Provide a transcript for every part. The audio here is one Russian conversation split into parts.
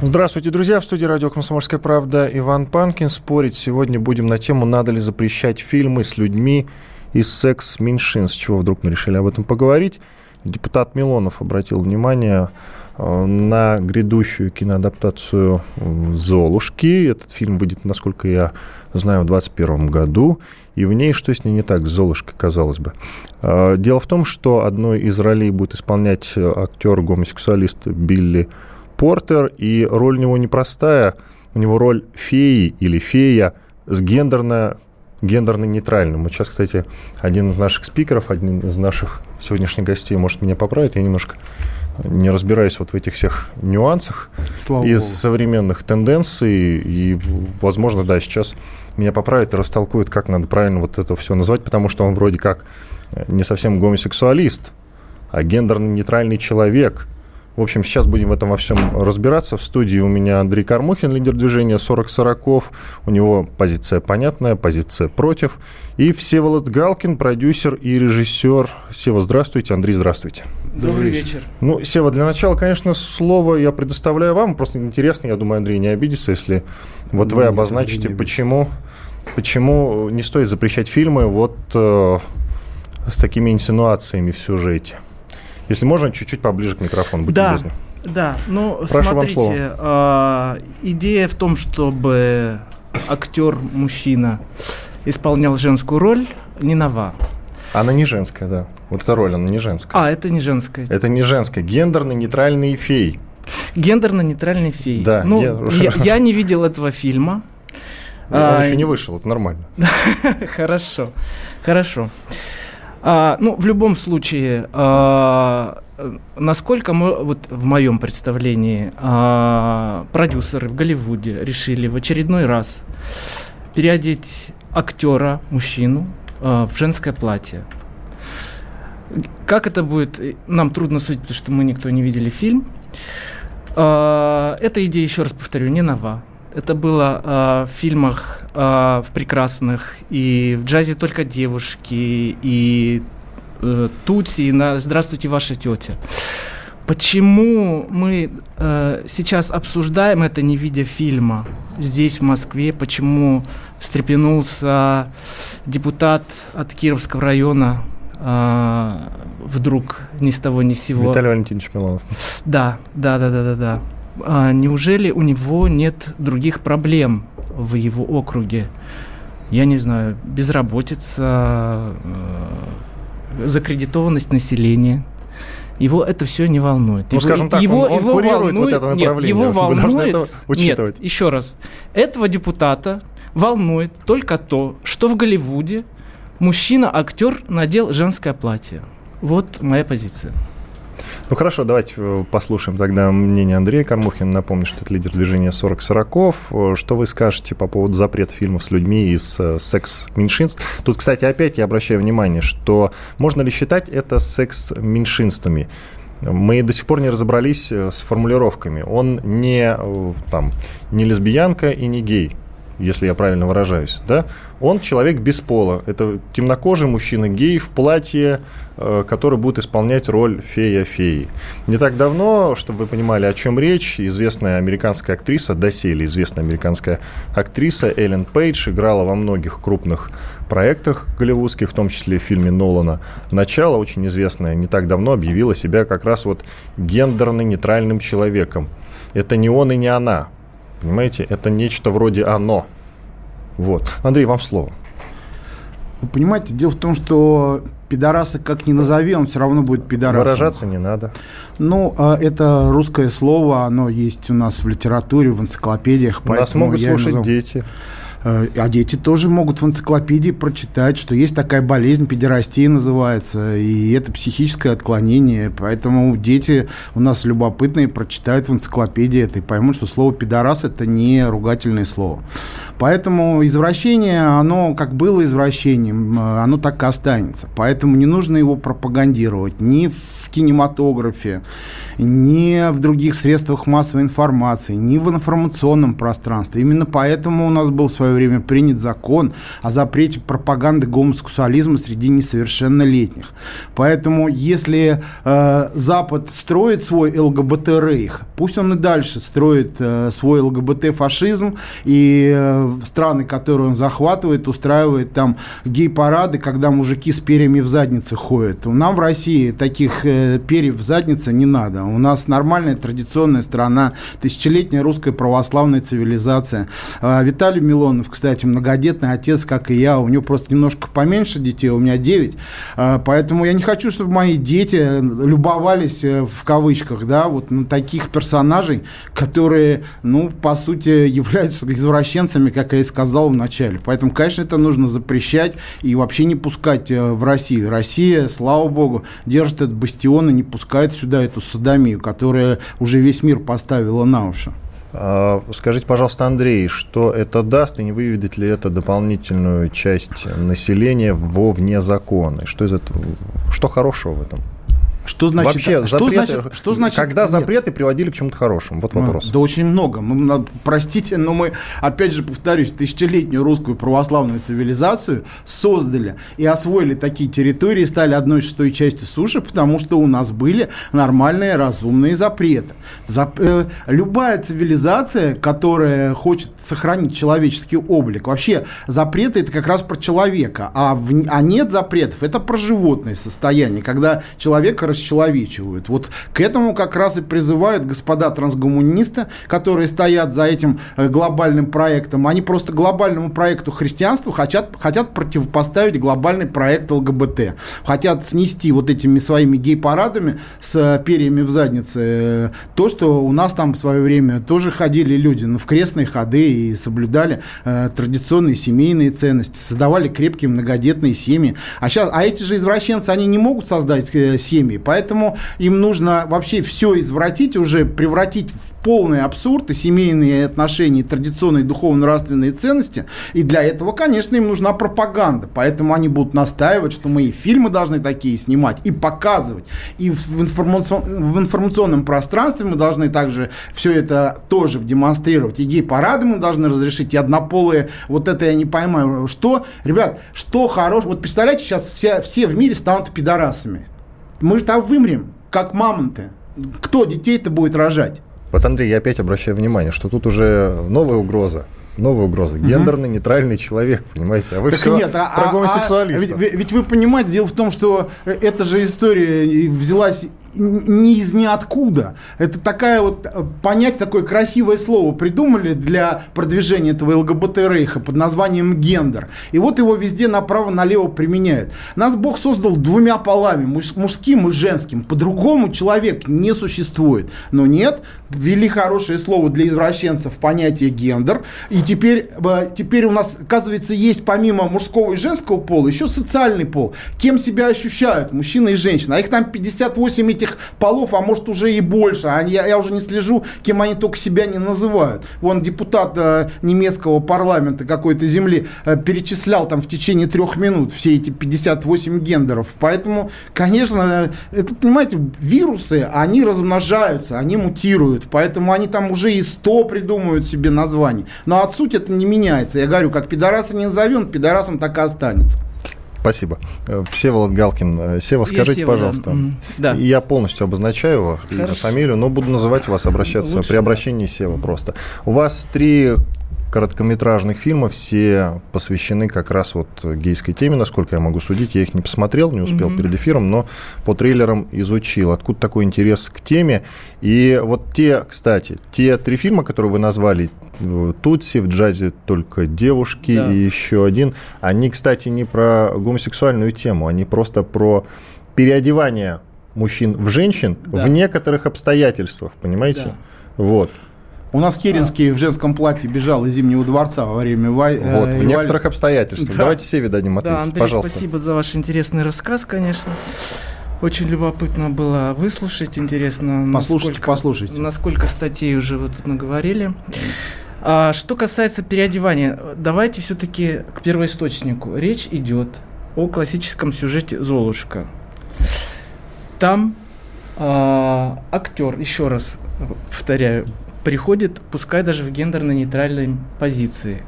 Здравствуйте, друзья. В студии радио «Комсомольская правда» Иван Панкин. Спорить сегодня будем на тему, надо ли запрещать фильмы с людьми из секс-меньшинств. Чего вдруг мы решили об этом поговорить? Депутат Милонов обратил внимание э, на грядущую киноадаптацию «Золушки». Этот фильм выйдет, насколько я знаю, в 2021 году. И в ней что с ней не так, с Золушкой, казалось бы. Э, дело в том, что одной из ролей будет исполнять актер-гомосексуалист Билли Портер, и роль у него непростая. У него роль феи или фея с гендерно гендерно-нейтральным. Вот сейчас, кстати, один из наших спикеров, один из наших сегодняшних гостей может меня поправить. Я немножко не разбираюсь вот в этих всех нюансах Слава из Богу. современных тенденций. И, возможно, да, сейчас меня поправит и растолкует, как надо правильно вот это все назвать, потому что он вроде как не совсем гомосексуалист, а гендерно-нейтральный человек – в общем, сейчас будем в этом во всем разбираться. В студии у меня Андрей Кармухин, лидер движения 40 сороков. У него позиция понятная, позиция против. И Всеволод Галкин, продюсер и режиссер. Сева, здравствуйте. Андрей, здравствуйте. Добрый вечер. Ну, Сева, для начала, конечно, слово я предоставляю вам. Просто интересно, я думаю, Андрей не обидится, если вот ну, вы обозначите, почему, почему не стоит запрещать фильмы вот э, с такими инсинуациями в сюжете. Если можно, чуть-чуть поближе к микрофону, будьте да. любезны. Да, ну Прошу смотрите, э, идея в том, чтобы актер мужчина исполнял женскую роль, не нова. Она не женская, да. Вот эта роль, она не женская. А, это не женская. Это не женская. Гендерно-нейтральный фей. Гендерно-нейтральный фей. Да. Ну, я, я не видел этого фильма. Он а, еще не вышел, это нормально. Хорошо, хорошо. А, ну, в любом случае, а, насколько мы, вот в моем представлении, а, продюсеры в Голливуде решили в очередной раз переодеть актера, мужчину, а, в женское платье. Как это будет, нам трудно судить, потому что мы никто не видели фильм. А, эта идея, еще раз повторю, не нова. Это было э, в фильмах э, в прекрасных и в джазе только девушки и э, Тутси и на Здравствуйте ваша тетя. Почему мы э, сейчас обсуждаем это, не видя фильма здесь, в Москве? Почему встрепенулся депутат от Кировского района э, вдруг ни с того ни с сего? Виталий Валентинович Милонов. Да, да, да, да, да, да а неужели у него нет других проблем в его округе? Я не знаю, безработица, э, закредитованность населения. Его это все не волнует. Ну, его, скажем так, его, он, он его курирует волнует, вот это направление. Нет, его волнует, это учитывать. Нет, еще раз. Этого депутата волнует только то, что в Голливуде мужчина-актер надел женское платье. Вот моя позиция. Ну хорошо, давайте э, послушаем тогда мнение Андрея Кармухина. Напомню, что это лидер движения 40 сороков. Э, что вы скажете по поводу запрета фильмов с людьми из э, секс-меньшинств? Тут, кстати, опять я обращаю внимание, что можно ли считать это секс-меньшинствами? Мы до сих пор не разобрались с формулировками. Он не, там, не лесбиянка и не гей если я правильно выражаюсь, да, он человек без пола. Это темнокожий мужчина гей в платье, э, который будет исполнять роль фея-феи. Не так давно, чтобы вы понимали, о чем речь, известная американская актриса, доселе известная американская актриса Эллен Пейдж играла во многих крупных проектах голливудских, в том числе в фильме Нолана «Начало», очень известная, не так давно объявила себя как раз вот гендерно-нейтральным человеком. Это не он и не она. Понимаете, это нечто вроде оно. Вот. Андрей, вам слово. Вы понимаете, дело в том, что пидораса как ни назови, он все равно будет пидорасом. Выражаться не надо. Ну, а это русское слово, оно есть у нас в литературе, в энциклопедиях. Нас могут слушать назову... дети. А дети тоже могут в энциклопедии прочитать, что есть такая болезнь, педерастия называется, и это психическое отклонение. Поэтому дети у нас любопытные прочитают в энциклопедии это и поймут, что слово «пидорас» – это не ругательное слово. Поэтому извращение, оно как было извращением, оно так и останется. Поэтому не нужно его пропагандировать ни в кинематографе, ни в других средствах массовой информации, ни в информационном пространстве. Именно поэтому у нас был в свое время принят закон о запрете пропаганды гомосексуализма среди несовершеннолетних. Поэтому если э, Запад строит свой ЛГБТ-рейх, пусть он и дальше строит э, свой ЛГБТ-фашизм, и э, страны, которые он захватывает, устраивает там гей-парады, когда мужики с перьями в заднице ходят. Нам в России таких э, перьев в заднице не надо. У нас нормальная традиционная страна, тысячелетняя русская православная цивилизация. А, Виталий Милонов, кстати, многодетный отец, как и я. У него просто немножко поменьше детей, у меня 9. А, поэтому я не хочу, чтобы мои дети любовались э, в кавычках, да, вот на таких персонажей, которые, ну, по сути, являются извращенцами, как я и сказал в начале. Поэтому, конечно, это нужно запрещать и вообще не пускать э, в Россию. Россия, слава богу, держит этот бастион и не пускает сюда эту садомию которая уже весь мир поставила на уши. А, скажите, пожалуйста, Андрей, что это даст и не выведет ли это дополнительную часть населения во вне закона? Что из этого, что хорошего в этом? Что значит, Вообще, что запреты, значит, что значит, когда нет. запреты приводили к чему-то хорошему? Вот вопрос. Да очень много. Мы, простите, но мы, опять же, повторюсь, тысячелетнюю русскую православную цивилизацию создали и освоили такие территории, стали одной шестой части суши, потому что у нас были нормальные разумные запреты. Зап, э, любая цивилизация, которая хочет сохранить человеческий облик, вообще запреты это как раз про человека, а, в, а нет запретов, это про животное состояние, когда человек расчеловечивают. Вот к этому как раз и призывают господа трансгуманисты, которые стоят за этим э, глобальным проектом. Они просто глобальному проекту христианства хотят, хотят противопоставить глобальный проект ЛГБТ. Хотят снести вот этими своими гей-парадами с э, перьями в заднице э, то, что у нас там в свое время тоже ходили люди ну, в крестные ходы и соблюдали э, традиционные семейные ценности, создавали крепкие многодетные семьи. А, сейчас, а эти же извращенцы, они не могут создать э, семьи, Поэтому им нужно вообще все извратить, уже превратить в полный абсурд и семейные отношения, и традиционные духовно-нравственные ценности. И для этого, конечно, им нужна пропаганда. Поэтому они будут настаивать, что мы и фильмы должны такие снимать, и показывать. И в, информацион... в информационном пространстве мы должны также все это тоже демонстрировать. И гей-парады мы должны разрешить, и однополые. Вот это я не поймаю. Что, ребят, что хорошего? Вот представляете, сейчас все, все в мире станут пидорасами. Мы же там вымрем, как мамонты. Кто детей-то будет рожать? Вот, Андрей, я опять обращаю внимание, что тут уже новая угроза новая угроза. Гендерный нейтральный человек, понимаете? А вы так все нет, а, про гомосексуалистов. А, а, ведь, ведь вы понимаете, дело в том, что эта же история взялась не из ниоткуда. Это такая вот, э, понять такое красивое слово придумали для продвижения этого ЛГБТ-рейха под названием гендер. И вот его везде направо-налево применяют. Нас Бог создал двумя полами, мужским и женским. По-другому человек не существует. Но нет, ввели хорошее слово для извращенцев понятие гендер. И теперь, э, теперь у нас, оказывается, есть помимо мужского и женского пола еще социальный пол. Кем себя ощущают мужчина и женщина. А их там 58 этих полов, а может уже и больше. А я, я уже не слежу, кем они только себя не называют. Вон депутат э, немецкого парламента какой-то земли э, перечислял там в течение трех минут все эти 58 гендеров. Поэтому, конечно, это, понимаете, вирусы, они размножаются, они мутируют. Поэтому они там уже и 100 придумывают себе названий. Но от сути это не меняется. Я говорю, как пидораса не назовем, пидорасом так и останется. Спасибо. Всеволод Галкин. Э, Сева, скажите, Сева, пожалуйста. Да. Я полностью обозначаю его Хорошо. фамилию, но буду называть вас, обращаться Лучше. при обращении Сева просто. У вас три короткометражных фильмов, все посвящены как раз вот гейской теме, насколько я могу судить. Я их не посмотрел, не успел mm-hmm. перед эфиром, но по трейлерам изучил. Откуда такой интерес к теме? И вот те, кстати, те три фильма, которые вы назвали, Тутси, в джазе только девушки да. и еще один, они, кстати, не про гомосексуальную тему, они просто про переодевание мужчин в женщин да. в некоторых обстоятельствах, понимаете? Да. Вот. У нас Керенский в женском платье бежал из Зимнего дворца во время войны. Вот, в некоторых обстоятельствах. Да. Давайте Севе дадим ответить, Да, Андрей, пожалуйста. спасибо за ваш интересный рассказ, конечно. Очень любопытно было выслушать, интересно, Послушайте, насколько, послушайте. насколько статей уже вы тут наговорили. А, что касается переодевания, давайте все-таки к первоисточнику. Речь идет о классическом сюжете «Золушка». Там а, актер, еще раз повторяю, приходит, пускай даже в гендерно-нейтральной позиции.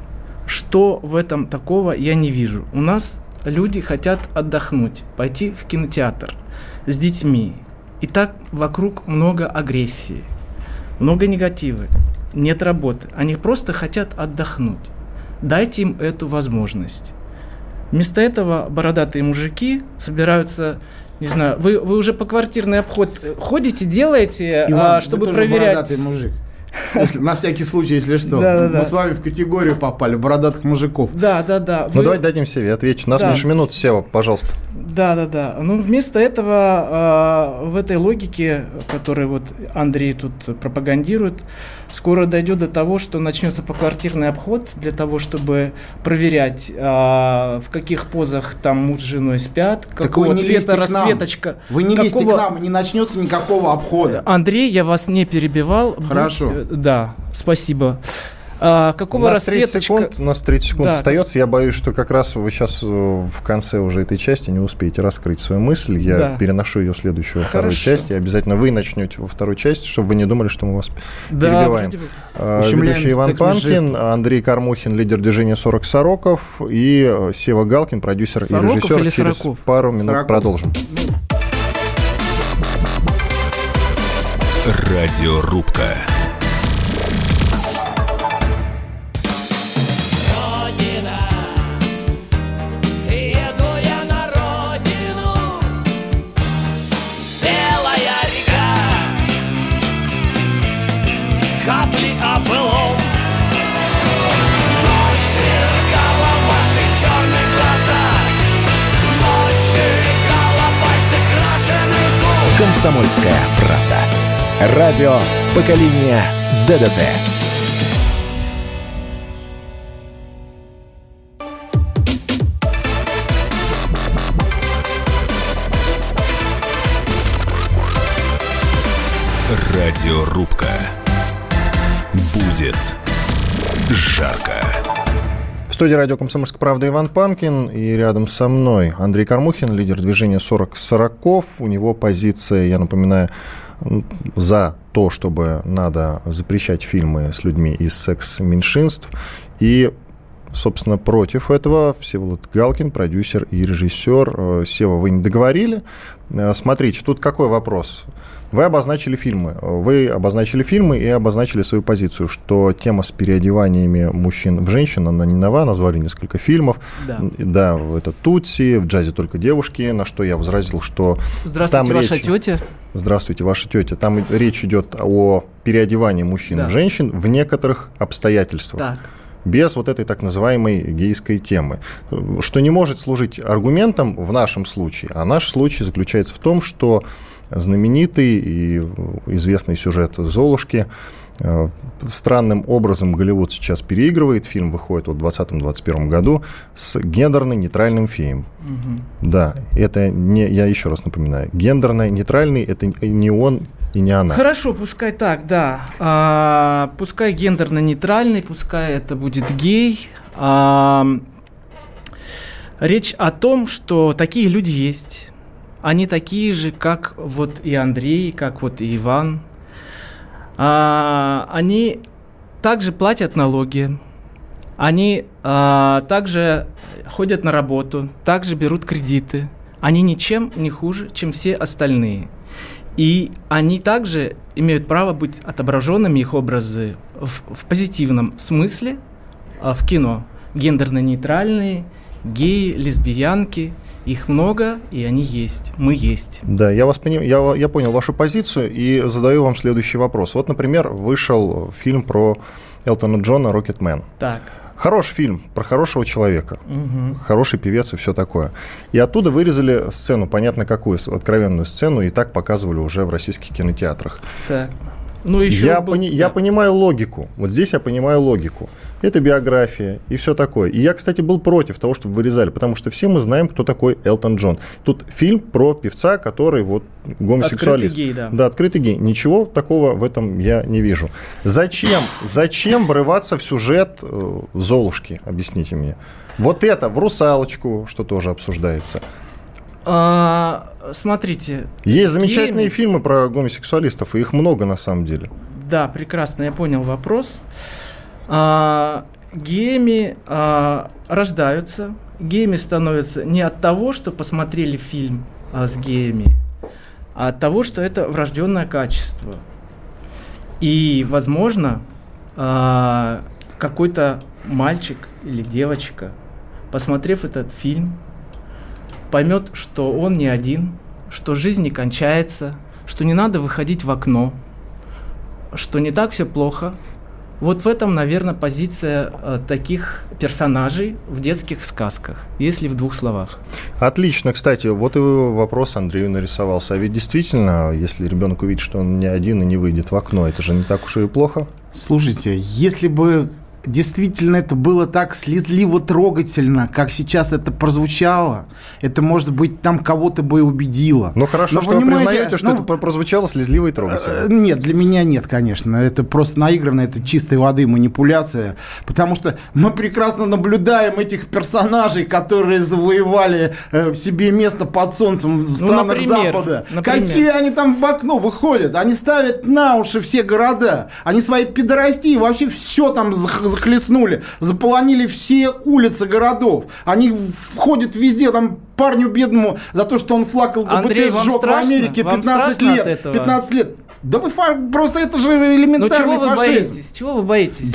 Что в этом такого, я не вижу. У нас люди хотят отдохнуть, пойти в кинотеатр с детьми. И так вокруг много агрессии, много негатива, нет работы. Они просто хотят отдохнуть. Дайте им эту возможность. Вместо этого бородатые мужики собираются, не знаю, вы, вы уже по квартирный обход ходите, делаете, Иван, а, вы чтобы тоже проверять. бородатый мужик. Если- на всякий случай, если что. Да-да-да. Мы с вами в категорию попали, бородатых мужиков. Да, да, да. Ну, Вы- давайте дадим Севе ответить. У нас Да. меньше минут. Сева, пожалуйста. Да, да, да. Ну, вместо этого а, в этой логике, которую вот Андрей тут пропагандирует, скоро дойдет до того, что начнется поквартирный обход для того, чтобы проверять, а, в каких позах там муж с женой спят, вы какого не лезьте цвета рассветочка. Вы не лезьте какого- к нам, и не начнется никакого обхода. Андрей, я вас не перебивал. Будь- Хорошо. э, да, спасибо. А, У какого нас 30 расцветочка... секунд, у нас 30 секунд Да. остается. Я боюсь, что как раз вы сейчас в конце уже этой части не успеете раскрыть свою мысль. Я Да. переношу ее в следующую, во вторую часть. И обязательно вы начнете во второй части, чтобы вы не думали, что мы вас Да, перебиваем. А, Ведущий Иван Панкин. Андрей Кармухин, лидер движения 40 Сороков и э, Сева Галкин, продюсер Сороков и режиссер. или Через Сороков? пару минут Сороков. продолжим. Радиорубка. Былом. Ночь сверкала в ваших черных глазах, ночь сверкала пальцы крашеных губ. Комсомольская правда. Радио поколения ДДТ. Радиорубка. Будет жарко. В студии радио «Комсомольская правда» Иван Панкин. И рядом со мной Андрей Кармухин, лидер движения 40 Сороков. У него позиция, я напоминаю, за то, чтобы надо запрещать фильмы с людьми из секс-меньшинств. И собственно, против этого Всеволод Галкин, продюсер и режиссер. Э, Сева, вы не договорили. Э, Смотрите, тут какой вопрос? Вы обозначили фильмы. Вы обозначили фильмы и обозначили свою позицию, что тема с переодеваниями мужчин в женщин, она не нова, назвали несколько фильмов. Да. Да, это Тутси, в джазе только девушки, на что я возразил, что Здравствуйте, там ваша речь- тетя. Здравствуйте, ваша тетя. Там речь идет о переодевании мужчин Да. в женщин в некоторых обстоятельствах Так. Без вот этой так называемой гейской темы, что не может служить аргументом в нашем случае. А наш случай заключается в том, что знаменитый и известный сюжет «Золушки» э, странным образом Голливуд сейчас переигрывает. Фильм выходит вот в 2020-2021 году с гендерно-нейтральным феем. Да, это не, я еще раз напоминаю, гендерно-нейтральный это не он и не она. Хорошо, пускай так, да. А, пускай гендерно-нейтральный, пускай это будет гей. А, речь о том, что такие люди есть. Они такие же, как вот и Андрей, как вот и Иван. А, они также платят налоги. Они а, также ходят на работу, также берут кредиты. Они ничем не хуже, чем все остальные. И они также имеют право быть отображенными, их образы, в, в позитивном смысле а, в кино. Гендерно-нейтральные, геи, лесбиянки. Их много, и они есть. Мы есть. Да, я вас поним... я, я понял вашу позицию и задаю вам следующий вопрос. Вот, например, вышел фильм про Элтона Джона «Рокетмен». Так. Хороший фильм про хорошего человека, Мгм. хороший певец и все такое. И оттуда вырезали сцену, понятно какую, откровенную сцену, и так показывали уже в российских кинотеатрах. Так. Ну, еще я, был- пони- я да. понимаю логику. Вот здесь я понимаю логику. Это биография и все такое. И я, кстати, был против того, чтобы вырезали, потому что все мы знаем, кто такой Элтон Джон. Тут фильм про певца, который вот гомосексуалист. Открытый гей, да. Да, открытый гей. Ничего такого в этом я не вижу. Зачем? Зачем врываться в сюжет э, в Золушки? Объясните мне. Вот это, в «Русалочку», что тоже обсуждается. А, смотрите, Есть замечательные Геями? фильмы про гомосексуалистов, и их много на самом деле. Да, прекрасно, я понял вопрос. А, геями а, рождаются, геями становятся не от того, что посмотрели фильм а, с геями, а от того, что это врожденное качество. И, возможно, а, какой-то мальчик или девочка, посмотрев этот фильм, поймет, что он не один, что жизнь не кончается, что не надо выходить в окно, что не так все плохо. Вот в этом, наверное, позиция э, таких персонажей в детских сказках, если в двух словах. Отлично, кстати, вот и вопрос Андрею нарисовался. А ведь действительно, если ребенок увидит, что он не один и не выйдет в окно, это же не так уж и плохо. Слушайте, если бы действительно это было так слезливо трогательно, как сейчас это прозвучало, это, может быть, там кого-то бы и убедило. Ну хорошо, Но что вы понимаете, признаете, что ну, это прозвучало слезливо и Э, трогательно. Нет, для меня нет, конечно. Это просто наигранно, это чистой воды манипуляция. Потому что мы прекрасно наблюдаем этих персонажей, которые завоевали э, себе место под солнцем в странах например, Запада. например. Какие они там в окно выходят? Они ставят на уши все города. Они свои пидорастии вообще все там захлестнули. Заполонили все улицы городов. Они входят везде, там парню бедному за то, что он флаг ЛГБТ Андрей, сжег в? Америке Вам 15 страшно от лет. этого? 15 лет. Да вы фа- просто это же Ну элементарный чего вы фашизм. боитесь? Чего вы боитесь?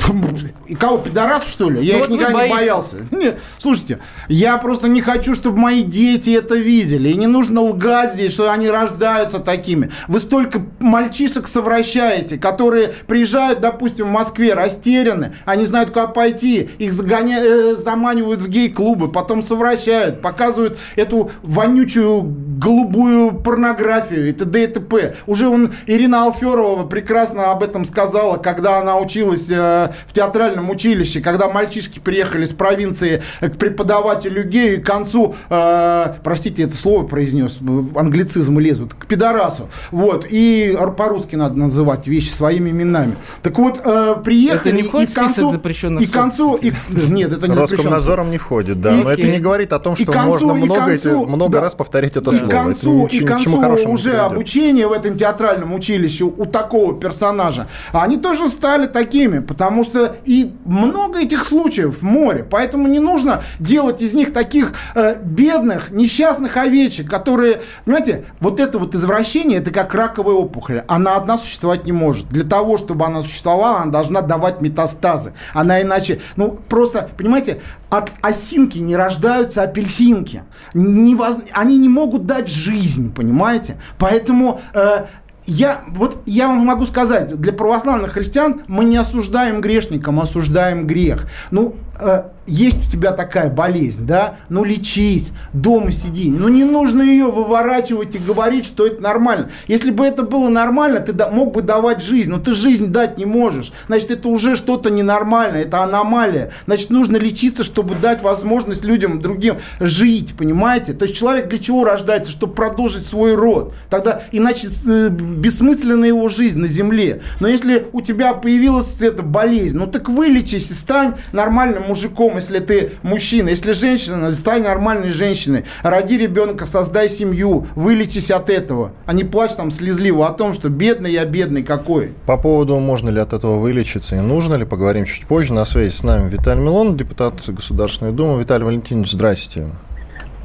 И кого, пидорасов, что ли? Я Ну их вот никогда не боялся. Нет, слушайте, я просто не хочу, чтобы мои дети это видели. И не нужно лгать здесь, что они рождаются такими. Вы столько мальчишек совращаете, которые приезжают, допустим, в Москве, растеряны, они знают, куда пойти, их загоня- э, заманивают в гей-клубы, потом совращают, показывают эту вонючую голубую порнографию и т.д. и т.п. Уже он, Ирина Алферова прекрасно об этом сказала, когда она училась э, в театральном училище, когда мальчишки приехали с провинции к преподавателю гею и к концу, э, простите, это слово произнес, э, англицизмы лезут, к пидорасу. Вот, и по-русски надо называть вещи своими именами. Так вот, э, приехали Это не и входит к в список концу... запрещенных И к концу... и- нет, это не запрещено. Роскомнадзором не входит, да. И- Но это и- не говорит о том, и что концу- можно и много, концу- эти- много да. раз повторить это И слово. к концу, это ни, и к к концу уже обучение в этом театральном училище у такого персонажа, они тоже стали такими, потому что и много этих случаев в море, поэтому не нужно делать из них таких э, бедных, несчастных овечек, которые, понимаете, вот это вот извращение, это как раковая опухоль, она одна существовать не может. Для того, чтобы она существовала, она должна давать метастазы, она иначе, ну просто, понимаете, от осинки не рождаются апельсинки, Невоз- они не могут дать жизнь, понимаете? Поэтому э, я, вот я вам могу сказать, для православных христиан мы не осуждаем грешника, мы осуждаем грех. Ну, э, есть у тебя такая болезнь, да? Ну, лечись, дома сиди. Ну, не нужно ее выворачивать и говорить, что это нормально. Если бы это было нормально, ты мог бы давать жизнь, но ты жизнь дать не можешь. Значит, это уже что-то ненормальное, это аномалия. Значит, нужно лечиться, чтобы дать возможность людям другим жить, понимаете? То есть человек для чего рождается? Чтобы продолжить свой род. Тогда иначе э, бессмысленна его жизнь на земле. Но если у тебя появилась эта болезнь, ну так вылечись и стань нормальным мужиком, если ты мужчина. Если женщина, стань нормальной женщиной. Роди ребенка, создай семью, вылечись от этого. А не плачь там слезливо о том, что бедный я, бедный какой. По поводу, можно ли от этого вылечиться и нужно ли, поговорим чуть позже. На связи с нами Виталий Милонов, депутат Государственной Думы. Виталий Валентинович, здрасте.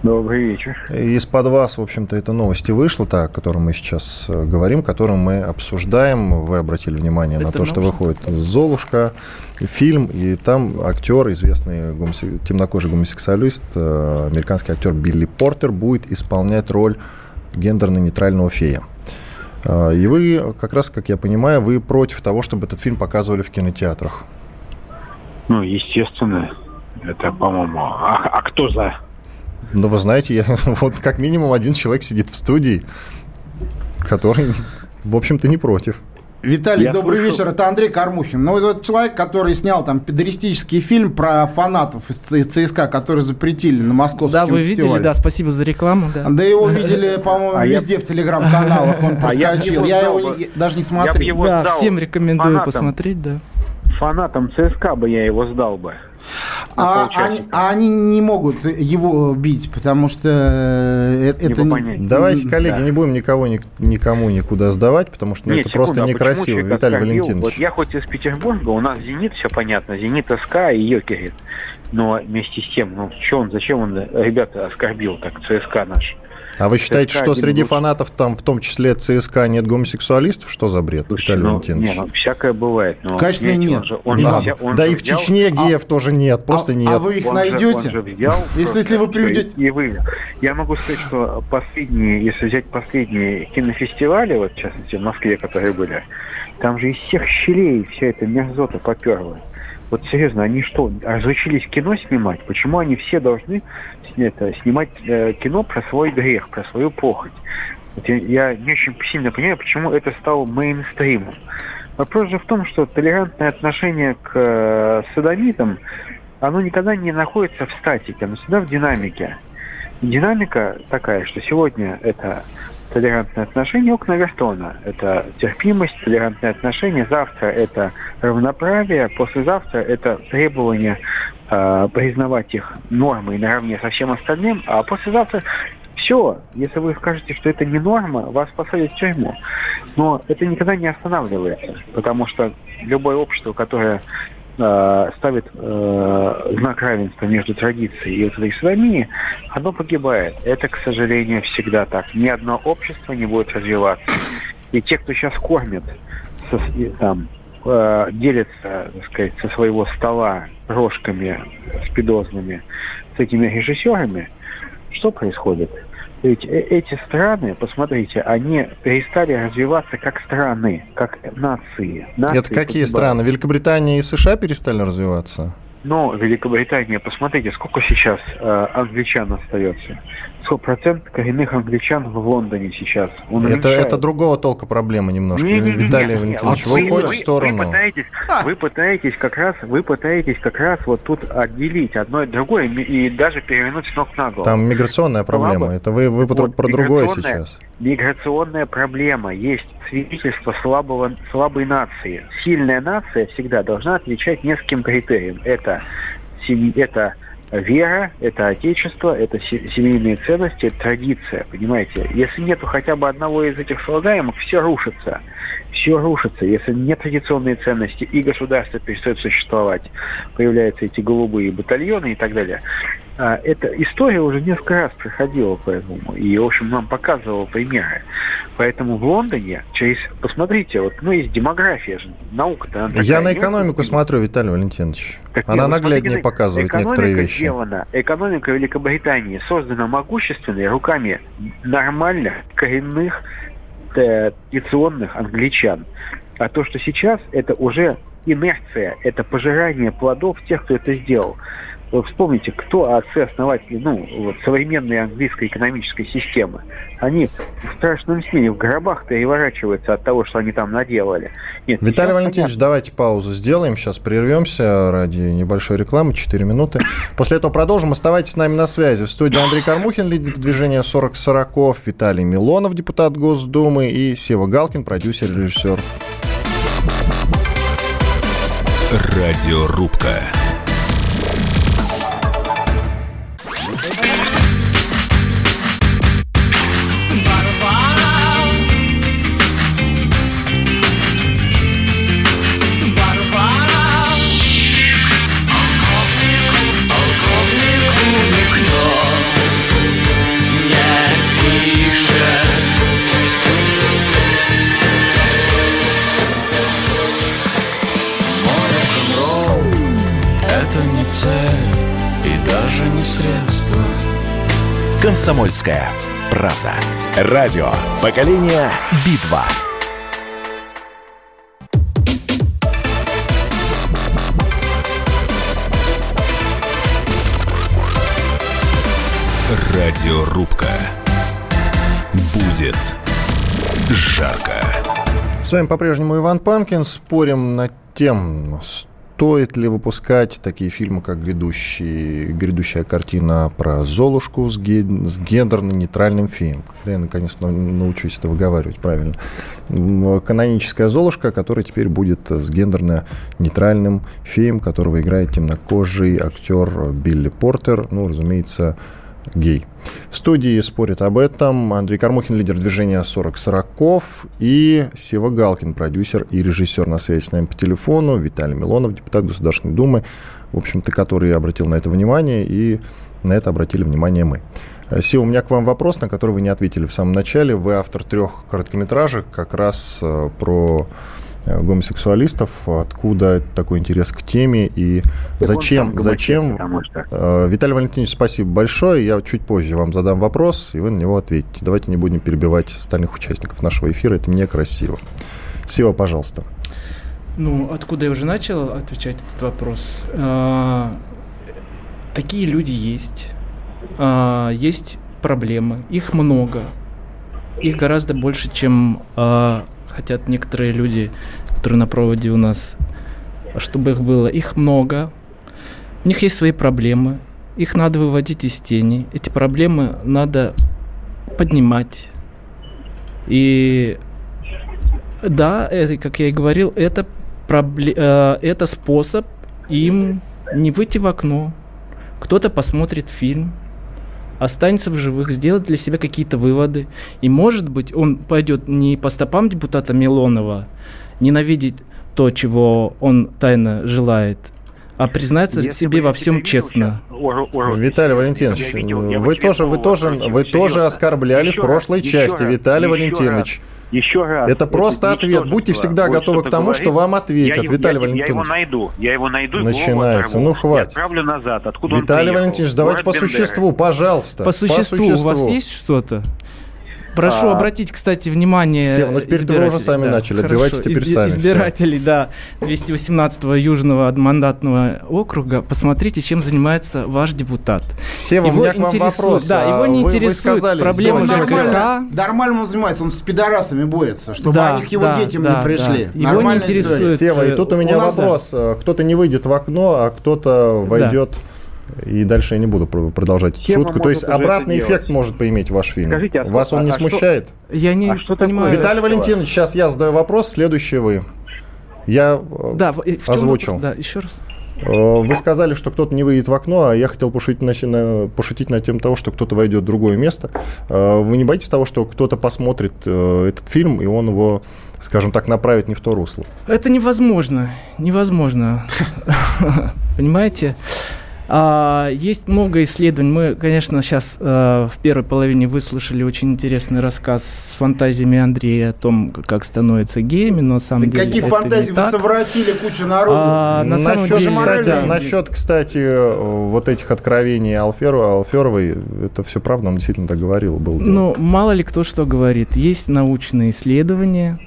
Добрый вечер. Из-под вас, в общем-то, эта новости вышла, та, о которой мы сейчас э, говорим, которую мы обсуждаем. Вы обратили внимание на Это то, что новость? выходит «Золушка», фильм, и там актер, известный гомосе- темнокожий гомосексуалист, э, американский актер Билли Портер, будет исполнять роль гендерно-нейтрального фея. Э, И вы, как раз, как я понимаю, вы против того, чтобы этот фильм показывали в кинотеатрах. Ну, естественно, это, по-моему... А, а кто за? Но вы знаете, я, вот как минимум один человек сидит в студии, который, в общем-то, не против. Виталий, Я добрый слушаю. вечер. Это Андрей Кармухин. Ну, это человек, который снял там педористический фильм про фанатов из ЦСКА, которые запретили на московском Да, вы видели, да, спасибо за рекламу, да. Да его видели, по-моему, А я- везде в телеграм-каналах. Он А я проскочил. его Я знал его бы. даже не Я смотрел. его Да, всем рекомендую фанатам. посмотреть, да. Фанатам ЦСКА бы я его сдал бы. А они, а они не могут его бить, потому что э, Не это... попонять. Давайте, коллеги, Да. не будем никого ни- никому никуда сдавать, потому что ну, Нет, это просто секунду, а почему некрасиво, Виталий оскорбил? Валентинович. Вот я хоть из Петербурга, у нас «Зенит», все понятно, «Зенит» СКА и Йокерит. Но вместе с тем, ну, что он, зачем он, ребята, оскорбил так ЦСКА наш? А вы считаете, ЦСКА что среди лучше. фанатов, там, в том числе ЦСКА, нет гомосексуалистов? Что за бред, Слушайте, Виталий ну, Валентинович? не, ну, всякое бывает. Но, Конечно, нет. Он же, он же надо. взял- он да же и в взял- Чечне геев тоже нет, просто а, нет. а вы их Он же- найдете? он же взял Если- если вы приведете- И, вывел. Я могу сказать, что последние, если взять последние кинофестивали, вот в частности в Москве, которые были, там же из всех щелей вся эта мерзота поперла. Вот серьезно, они что, разучились кино снимать? Почему они все должны это, снимать э, кино про свой грех, про свою похоть? Вот я, я не очень сильно понимаю, почему это стало мейнстримом. Вопрос же в том, что толерантное отношение к э, садомитам, оно никогда не находится в статике, оно всегда в динамике. Динамика такая, что сегодня это толерантное отношение окна Вертона. Это терпимость, толерантное отношение. Завтра это равноправие, послезавтра это требование э, признавать их нормой наравне со всем остальным, а послезавтра все, если вы скажете, что это не норма, вас посадят в тюрьму. Но это никогда не останавливается, потому что любое общество, которое э, ставит э, знак равенства между традицией и вот этой садомией, оно погибает. Это, к сожалению, всегда так. Ни одно общество не будет развиваться. И те, кто сейчас кормит, со- там, э, делятся, так сказать, со своего стола рожками спидозными с этими режиссерами, что происходит? Ведь э- эти страны, посмотрите, они перестали развиваться как страны, как нации. Нации Это какие страны? Великобритания и США перестали развиваться? Но Великобритания, посмотрите, сколько сейчас э, англичан остается. Процент коренных англичан в Лондоне сейчас? Он Это, это другого толка проблема немножко. Не-не-не-не. Виталий Не, Валентинович, вот вы вы- в сторону. Вы пытаетесь, вы пытаетесь как раз, вы пытаетесь как раз вот тут отделить одно от другое и, и даже перевернуть с ног на голову. Там миграционная проблема. Слабо. Это вы, вы про, Вот про другое сейчас. Миграционная проблема есть свидетельство слабого, слабой нации. Сильная нация всегда должна отвечать нескольким критериям. Это, это вера, это отечество, это се- семейные ценности, это традиция, понимаете? Если нету хотя бы одного из этих слагаемых, все рушится. Все рушится. Если нет традиционные ценности, и государство перестает существовать, появляются эти голубые батальоны и так далее. А, эта история уже несколько раз проходила по этому, и, в общем, нам показывала примеры. Поэтому в Лондоне через... Посмотрите, вот, ну, есть демография же, наука-то. Я на экономику очень- смотрю, Виталий Валентинович. так Она нагляднее смотрите, показывает некоторые вещи. Сделана, экономика Великобритании создана могущественной руками нормальных, коренных, э, традиционных англичан. А то, что сейчас, это уже инерция, это пожирание плодов тех, кто это сделал. Вот вспомните, кто отцы-основатели ну, вот, современной английской экономической системы. Они в страшном сне в гробах переворачиваются от того, что они там наделали. Нет, Виталий Валентинович, давайте паузу сделаем. Сейчас прервемся ради небольшой рекламы, 4 минуты. После этого продолжим. Оставайтесь с нами на связи. В студии Андрей Кармухин, лидер движения 40 40 Виталий Милонов, депутат Госдумы, и Сева Галкин, продюсер и режиссер. Радиорубка. Комсомольская правда. Радио. Поколение Битва. Радиорубка. Будет жарко. С вами по-прежнему Иван Панкин. Спорим над тем, стоит ли выпускать такие фильмы, как грядущий, грядущая картина про Золушку с, ге, с гендерно-нейтральным фильмом. Когда я, наконец, научусь это выговаривать правильно. Каноническая Золушка, которая теперь будет с гендерно-нейтральным фильмом, которого играет темнокожий актер Билли Портер. Ну, разумеется, гей. В студии спорят об этом Андрей Кармухин, лидер движения 40 40 и Сева Галкин, продюсер и режиссер на связи с нами по телефону, Виталий Милонов, депутат Государственной Думы, в общем-то, который обратил на это внимание, и на это обратили внимание мы. Сева, у меня к вам вопрос, на который вы не ответили в самом начале. Вы автор трех короткометражек как раз э, про гомосексуалистов, откуда такой интерес к теме и зачем, зачем... Что... Э, Виталий Валентинович, спасибо большое. Я чуть позже вам задам вопрос, и вы на него ответите. Давайте не будем перебивать остальных участников нашего эфира, это некрасиво. Сева, пожалуйста. Ну, откуда я уже начал отвечать этот вопрос? А, такие люди есть. А, есть проблемы, их много. Их гораздо больше, чем а, хотят некоторые люди, которые на проводе у нас, чтобы их было. Их много, у них есть свои проблемы, их надо выводить из тени. Эти проблемы надо поднимать. И да, это, как я и говорил, это, пробле- э, это способ им не выйти в окно. Кто-то посмотрит фильм, останется в живых, сделает для себя какие-то выводы. И, может быть, он пойдет не по стопам депутата Милонова, ненавидеть то, чего он тайно желает, а признаться Если себе во всем честно. Виталий Валентинович, видел, вы тоже, вы тоже, вы тоже оскорбляли еще в прошлой части, раз, Виталий Валентинович. Раз. Еще раз. Это просто ответ. Будьте всегда готовы к тому, говорит, что вам ответят, я, Виталий я, Валентинович. Я его найду. Я его найду. Начинается. Ну, хватит. Я отправлю назад. Откуда Виталий Валентинович, давайте по существу, пожалуйста. По существу. по существу. У вас есть что-то? Прошу а, обратить, кстати, внимание Сев, ну теперь вы уже сами да, начали, хорошо, отбивайтесь теперь изби- сами. Избирателей, все. да, 218-го Южного мандатного округа, посмотрите, чем занимается ваш депутат. Сева, его у меня к вам вопрос. Да, его не вы, интересует вы сказали, проблемы Сева, нормально, нормально он занимается, он с пидорасами борется, чтобы да, они к его да, детям да, не пришли. Да. Его не интересует... Сева, и тут у меня вопрос. Да. Кто-то не выйдет в окно, а кто-то войдет... Да и дальше я не буду продолжать эту шутку. То есть обратный эффект может поиметь ваш фильм. Скажите, а Вас что, он не а смущает? Что, я не а что понимаю. Виталий Валентинович, сейчас я задаю вопрос, следующий вы. Я э, да, озвучил. Да, еще раз. Э, вы сказали, что кто-то не выйдет в окно, а я хотел пошутить на, на, пошутить на тем того, что кто-то войдет в другое место. Э, вы не боитесь того, что кто-то посмотрит этот фильм, и он его, скажем так, направит не в то русло? Это невозможно. Невозможно. Понимаете? А, есть много исследований. Мы, конечно, сейчас э, в первой половине выслушали очень интересный рассказ с фантазиями Андрея о том, как становится геями, но на самом да деле какие фантазии вы совратили кучу народу? А, на насчет, самом деле, кстати, насчет, кстати, вот этих откровений Алферу, Алферовой, это все правда, он действительно так говорил. Был ну, мало ли кто что говорит. Есть научные исследования,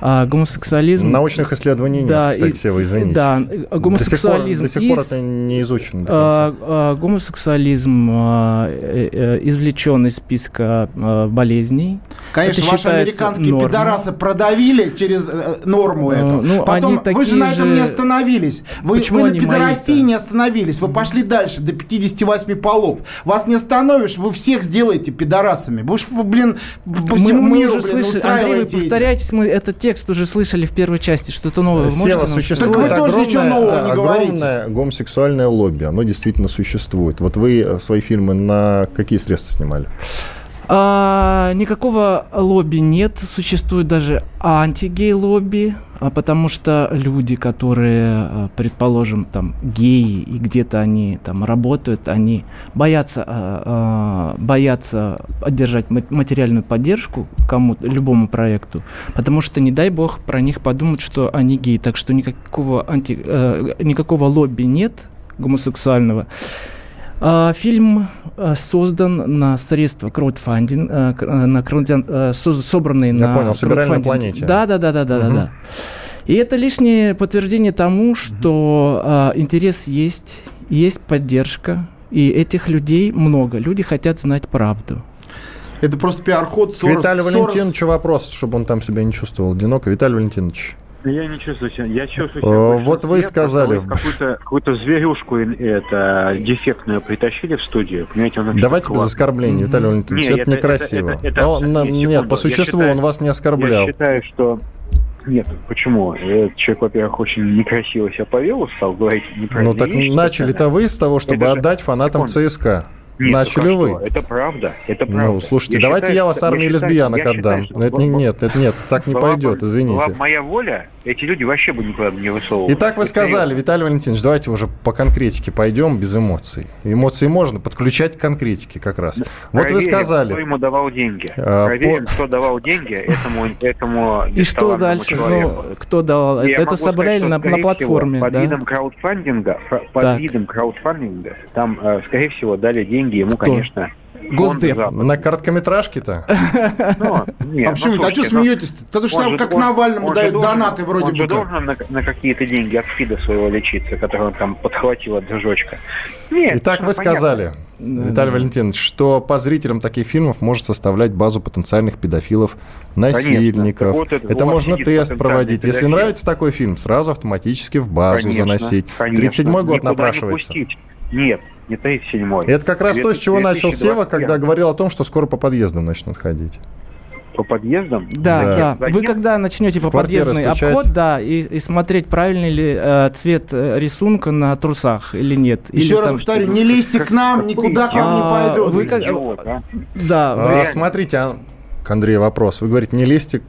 а, гомосексуализм... Научных исследований да, нет, кстати, Сева, извините. Да, гомосексуализм... До сих пор, до сих пор это не изучено до а, а, гомосексуализм а, э, э, извлечен из списка а, болезней. Конечно, это ваши американские нормой. пидорасы продавили через э, норму эту. Ну, Потом, вы же на этом не остановились. Вы, Почему вы на пидорастии не остановились. Вы пошли дальше, до 58 полов. Вас не остановишь, вы всех сделаете пидорасами. Вы же, блин, по всему мы, миру, мы уже блин, слышали, Андрей, вы повторяйтесь, мы это те текст уже слышали в первой части, что-то новое. Сева, существует так вы тоже огромное, ничего нового не огромное гомосексуальное лобби. Оно действительно существует. Вот вы э, свои фильмы на какие средства снимали? А, никакого лобби нет, существует даже антигей-лобби, а потому что люди, которые, а, предположим, там геи и где-то они там работают, они боятся, а, боятся одержать материальную поддержку кому-то, любому проекту, потому что, не дай бог, про них подумают, что они геи. Так что никакого, анти, никакого лобби нет гомосексуального. А, фильм а, создан на средства краудфандинг, а, на краудфандинг, собранные Я на понял, собирали на планете. Да, да, да, да, да, угу. да. И это лишнее подтверждение тому, что а, интерес есть, есть поддержка, и этих людей много. Люди хотят знать правду. Это просто пиар-ход К Сорос. Виталию Валентиновичу вопрос, чтобы он там себя не чувствовал одиноко. Виталий Валентинович, Я не чувствую себя. Я чувствую Э, себя. больше вот вы сказали. Какую-то, какую-то зверюшку э, это, дефектную притащили в студию. Понимаете, он давайте без оскорблений, Виталий Валентинович, Не, это, это- некрасиво. это- это- это- не, нет, секунду. по Я существу считаю- он вас не Я оскорблял. считаю, что нет, почему? Этот человек, во-первых, очень некрасиво себя повел, стал говорить неправильные Ну так начали-то вы с того, чтобы Это отдать фанатам секунду. ЦСКА. Нет, Начали вы. что? Это правда, это правда. Ну, слушайте, Я давайте считаю, я вас армии считаю- лесбиянок я считаю, отдам. что Это не- нет, это нет, так не была пойдет, была извините. бы моя воля, эти люди вообще бы никуда не высовывались. Итак, вы Вот сказали. Виталий Валентинович, давайте уже по конкретике пойдем, без эмоций. Эмоции можно подключать к конкретике как раз. Вот вы Проверим, Кто сказали, ему давал деньги. А, Проверим, по- кто давал деньги этому, этому И что дальше? человеку. Ну, кто давал? И я Это, это собрали сказать, на, на платформе, всего, под да? видом краудфандинга, под Так. видом краудфандинга, там, э, скорее всего, дали деньги ему, Кто? конечно, Госдеп. На короткометражке-то? Ну, А ну, почему? а слушайте, что ну, смеетесь-то? Потому что он там как он- Навальному он дают донаты вроде он бы же как. должен на, какие-то деньги от ФИДа своего лечиться, который он там подхватил от дружочка. Нет, Итак, вы сказали, Виталий. Валентинович, что по зрителям таких фильмов может составлять базу потенциальных педофилов, насильников. Вот это можно тест проводить. Если нравится такой фильм, сразу автоматически в базу Конечно, заносить. конечно. 37-й год Никуда не напрашивается. пустить. Нет, не 37-й. И это как раз то, с чего начал Сева, 2021. когда говорил о том, что скоро по подъездам начнут ходить. По подъездам? Да, Да. да. Вы когда начнете В по подъездный стучать. обход, да, и, и смотреть, правильный ли э, цвет э, рисунка на трусах или нет. Еще Или раз там- повторю, не лезьте к нам, никуда к вам не А, пойдут. вы как- Идиот, а? Да, А, смотрите, а, к Андрею вопрос. Вы говорите, не лезьте к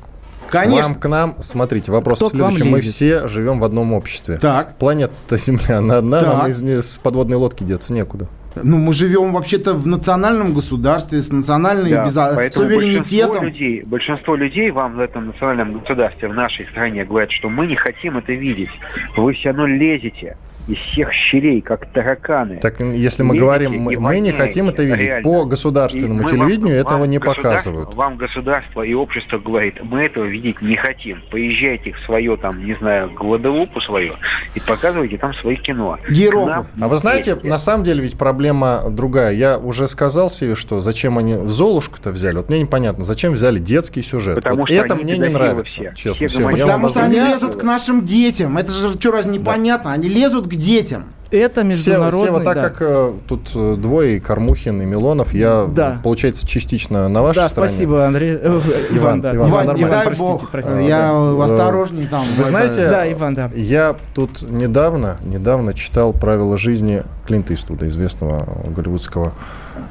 Конечно. вам, к нам. Смотрите, вопрос Кто следующий. Мы все живем в одном обществе. Так. Планета Земля, она одна, Так. нам из, с подводной лодки деться некуда. Ну, мы живем вообще-то в национальном государстве с национальной Да, безо- поэтому суверенитетом. Большинство людей, большинство людей вам в этом национальном государстве, в нашей стране говорят, что мы не хотим это видеть. Вы все равно лезете из всех щелей, как тараканы. Так если мы говорим, и мы, мы не хотим это видеть. реально. По И государственному вам- телевидению этого вам не показывают. Вам государство и общество говорит, мы этого видеть не хотим. Поезжайте в свое, там, не знаю, Гваделупу свою и показывайте там свои кино. Нам А вы знаете, лезьте. на самом деле ведь проблема другая. Я уже сказал себе, что зачем они Золушку-то взяли. Вот мне непонятно, зачем взяли детский сюжет. Потому вот что это мне не нравится, все. честно. Все вам Потому что они лезут к нашим детям. Это же что, разве непонятно? Они лезут к детям. это международный... Сева, так да. как э, тут э, двое, Кормухин, и Милонов, я, Да. получается, частично на вашей Да, стороне. спасибо, Андрей. э, Иван, да. Иван, Иван, не нормально. дай простите, бог. простите. Я да. осторожней там. Вы знаете, Да, Иван, да. Я тут недавно, недавно читал правила жизни Клинта Иствуда, известного голливудского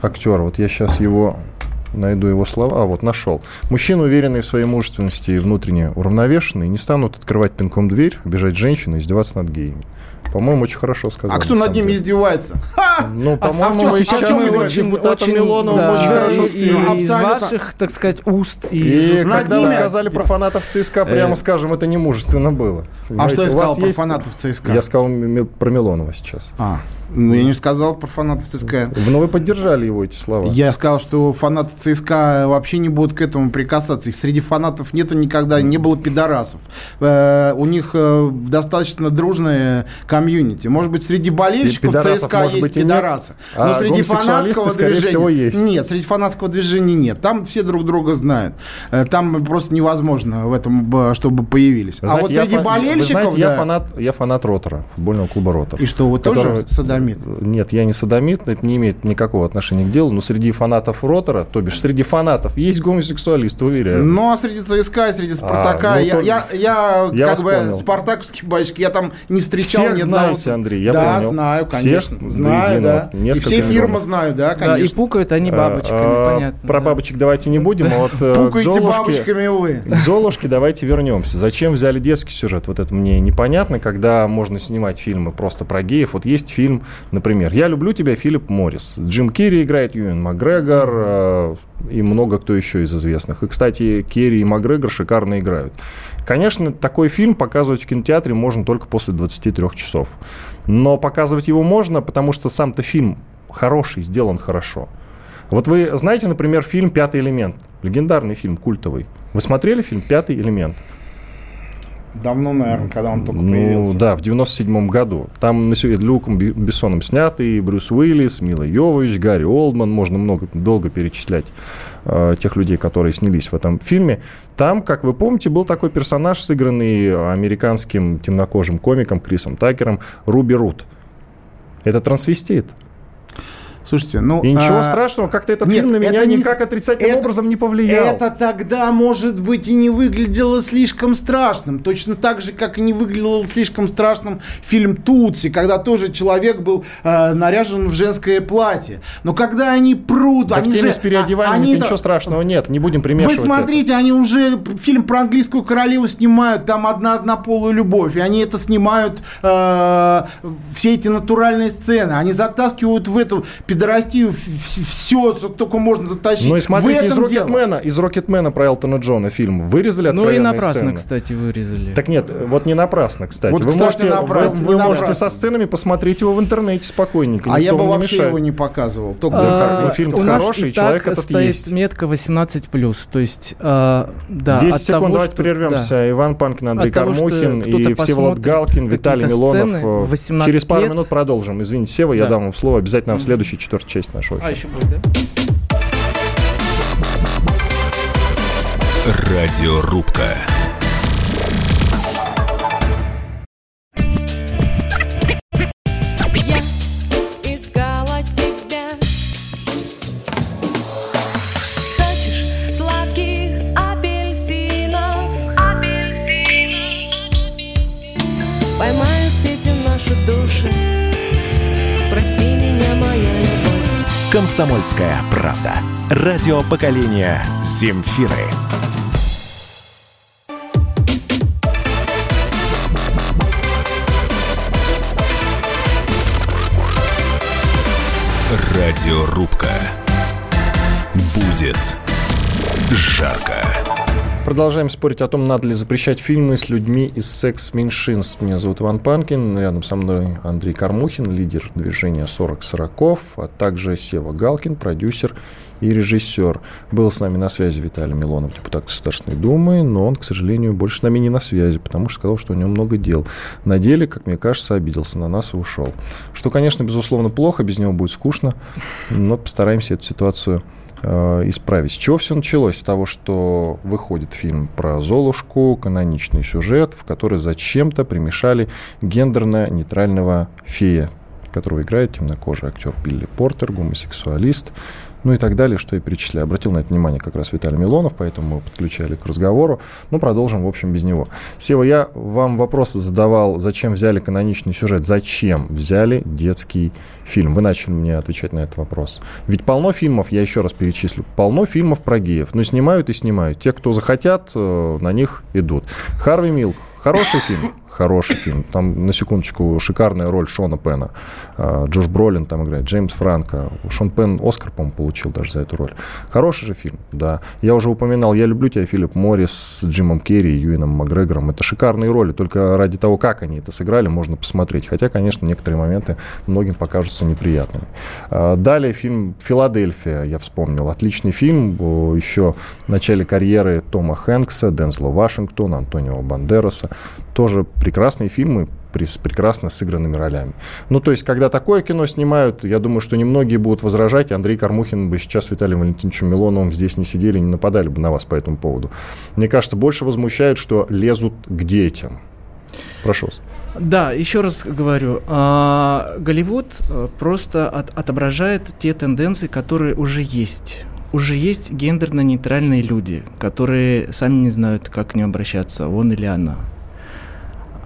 актера. Вот я сейчас его найду его слова. А, вот, нашел. Мужчины, уверенные в своей мужественности и внутренне уравновешенные, не станут открывать пинком дверь, обижать женщину и издеваться над геями. По-моему, очень хорошо сказано. А кто на над ним деле. издевается? Ха! Ну, а по-моему, мы а в сейчас депутатом очень- Милоновым да, очень хорошо и- спим. и из ваших, так сказать, уст. И, И когда вы сказали про фанатов ЦСКА, прямо Э. скажем, это не мужественно было. А Понимаете, что я сказал про есть- фанатов ЦСКА? Я сказал про Милонова сейчас. А, ну я не сказал про фанатов ЦСКА. Но вы поддержали его эти слова. Я сказал, что фанаты ЦСКА вообще не будут к этому прикасаться. И среди фанатов нету никогда, не было пидорасов. Э, у них э, достаточно дружное комьюнити. Может быть, среди болельщиков Пидорасов, ЦСКА может есть быть, пидорасы. А Но среди фанатского движения... всего, есть. Нет, среди фанатского движения нет. Там все друг друга знают. Э, Там просто невозможно в этом, э, чтобы появились. А знаете, вот я среди вы болельщиков... знаете, я да. фанат, я фанат Ротора, футбольного клуба Ротор. И что, вы Которого- тоже садомит? Нет, я не садомит, это не имеет никакого отношения к делу, но среди фанатов Ротора, то бишь среди фанатов, есть гомосексуалисты, уверяю. Ну, а среди ЦСКА среди Спартака, ну, я, то- я, я, Я как бы понял. спартаковский батюшка, я там не встречал Всех ни одного... знаете, Андрей, я да, понял. знаю, Всех конечно. до знаю, да. И все фирмы миллионов. знаю, да, да, и конечно. пукают они бабочками, А, понятно. Про да. бабочек давайте не будем, а вот э, Пукаете бабочками вы. К Золушке давайте вернемся. Зачем взяли детский сюжет? Вот это мне непонятно, когда можно снимать фильмы просто про геев. Вот есть фильм, например, «Я люблю тебя», Филипп Моррис. Джим Керри играет, Юэн Макгрегор э, и много кто еще из известных. И, кстати, Керри и Макгрегор шикарно играют. Конечно, такой фильм показывать в кинотеатре можно только после 23 часов. Но показывать его можно, потому что сам-то фильм хороший, сделан хорошо. Вот вы знаете, например, фильм «Пятый элемент». Легендарный фильм, культовый. Вы смотрели фильм «Пятый элемент»? Давно, наверное, когда он только ну, появился. да, в 97 году. Там сегодня Люком Бессоном снятый, Брюс Уиллис, Мила Йовович, Гарри Олдман, можно много, долго перечислять э, тех людей, которые снялись в этом фильме. Там, как вы помните, был такой персонаж, сыгранный американским темнокожим комиком Крисом Такером, Руби Рут. Это трансвестит. Слушайте, ну... И ничего а, страшного, как-то этот нет, фильм на меня это не никак отрицательным это- образом не повлиял. Это тогда, может быть, и не выглядело слишком страшным. Точно так же, как и не выглядел слишком страшным фильм «Тутси», когда тоже человек был э, наряжен в женское платье. Но когда они прут... Да они в теме же, с переодеванием они ничего это- страшного нет, не будем Вы примешивать это. смотрите, они уже фильм про английскую королеву снимают, там одна однополую любовь, и они это снимают, э, все эти натуральные сцены, они затаскивают в эту пидорастию все, что только можно затащить. Ну и смотрите, из. Рокетмена, из Рокетмена про Элтона Джона фильм вырезали Ну и напрасно, сцены? кстати, вырезали. Так нет, вот не напрасно, кстати. Вот, вы кстати, можете, напрасно, вы, вы можете напрасно. со сценами посмотреть его в интернете спокойненько. А я бы вообще мешает. его не показывал. Только Да, для- ну, фильм у нас хороший, и человек так этот стоит есть. метка 18+. То есть, а, да, 10 от секунд, того, давайте что- прервемся. да. Иван Панкин, Андрей От того, что Кормухин и Всеволод Галкин, Виталий Милонов. Э, 18 Через пару минут продолжим. Извините, Сева, я Да. дам вам слово обязательно в следующей четвертой части нашего А, эфира. еще будет, да? Радиорубка. Комсомольская правда. Радио поколения Земфиры. Радиорубка. Будет жарко. Продолжаем спорить о том, надо ли запрещать фильмы с людьми из секс-меньшинств. Меня зовут Иван Панкин, рядом со мной Андрей Кормухин, лидер движения 40 сороков, а также Сева Галкин, продюсер и режиссер. Был с нами на связи Виталий Милонов, депутат Государственной Думы, но он, к сожалению, больше с нами не на связи, потому что сказал, что у него много дел. На деле, как мне кажется, обиделся на нас и ушел. Что, конечно, безусловно, плохо, без него будет скучно, но постараемся эту ситуацию э, исправить. С чего все началось? С того, что выходит фильм про Золушку, каноничный сюжет, в который зачем-то примешали гендерно-нейтрального фея, которого играет темнокожий актер Билли Портер, гомосексуалист, ну и так далее, что я перечисляю. Обратил на это внимание как раз Виталий Милонов, поэтому мы подключали к разговору. Ну, продолжим, в общем, без него. Сева, я вам вопросы задавал, зачем взяли каноничный сюжет, зачем взяли детский фильм? Вы начали мне отвечать на этот вопрос. Ведь полно фильмов, я еще раз перечислю, полно фильмов про геев. Но снимают и снимают. Те, кто захотят, э, на них идут. Харви Милк, хороший фильм? Хороший фильм. Там, на секундочку, шикарная роль Шона Пена. А, Джош Бролин там играет, Джеймс Франко. Шон Пен Оскар, по-моему, получил даже за эту роль. Хороший же фильм, да. Я уже упоминал «Я люблю тебя», Филипп Моррис с Джимом Керри и Юином Макгрегором. Это шикарные роли, только ради того, как они это сыграли, можно посмотреть. Хотя, конечно, некоторые моменты многим покажутся неприятными. А, Далее фильм «Филадельфия», я вспомнил. Отличный фильм, еще в начале карьеры Тома Хэнкса, Дензела Вашингтона, Антонио Бандераса. Тоже прекрасные фильмы, с прекрасно сыгранными ролями. Ну, то есть, когда такое кино снимают, я думаю, что немногие будут возражать. Андрей Кормухин бы сейчас с Виталием Валентиновичем Милоновым здесь не сидели, не нападали бы на вас по этому поводу. Мне кажется, больше возмущает, что лезут к детям. Прошу вас. Да, еще раз говорю, а, Голливуд э, просто от- отображает те тенденции, которые уже есть. Уже есть гендерно-нейтральные люди, которые сами не знают, как к ним обращаться, он или она.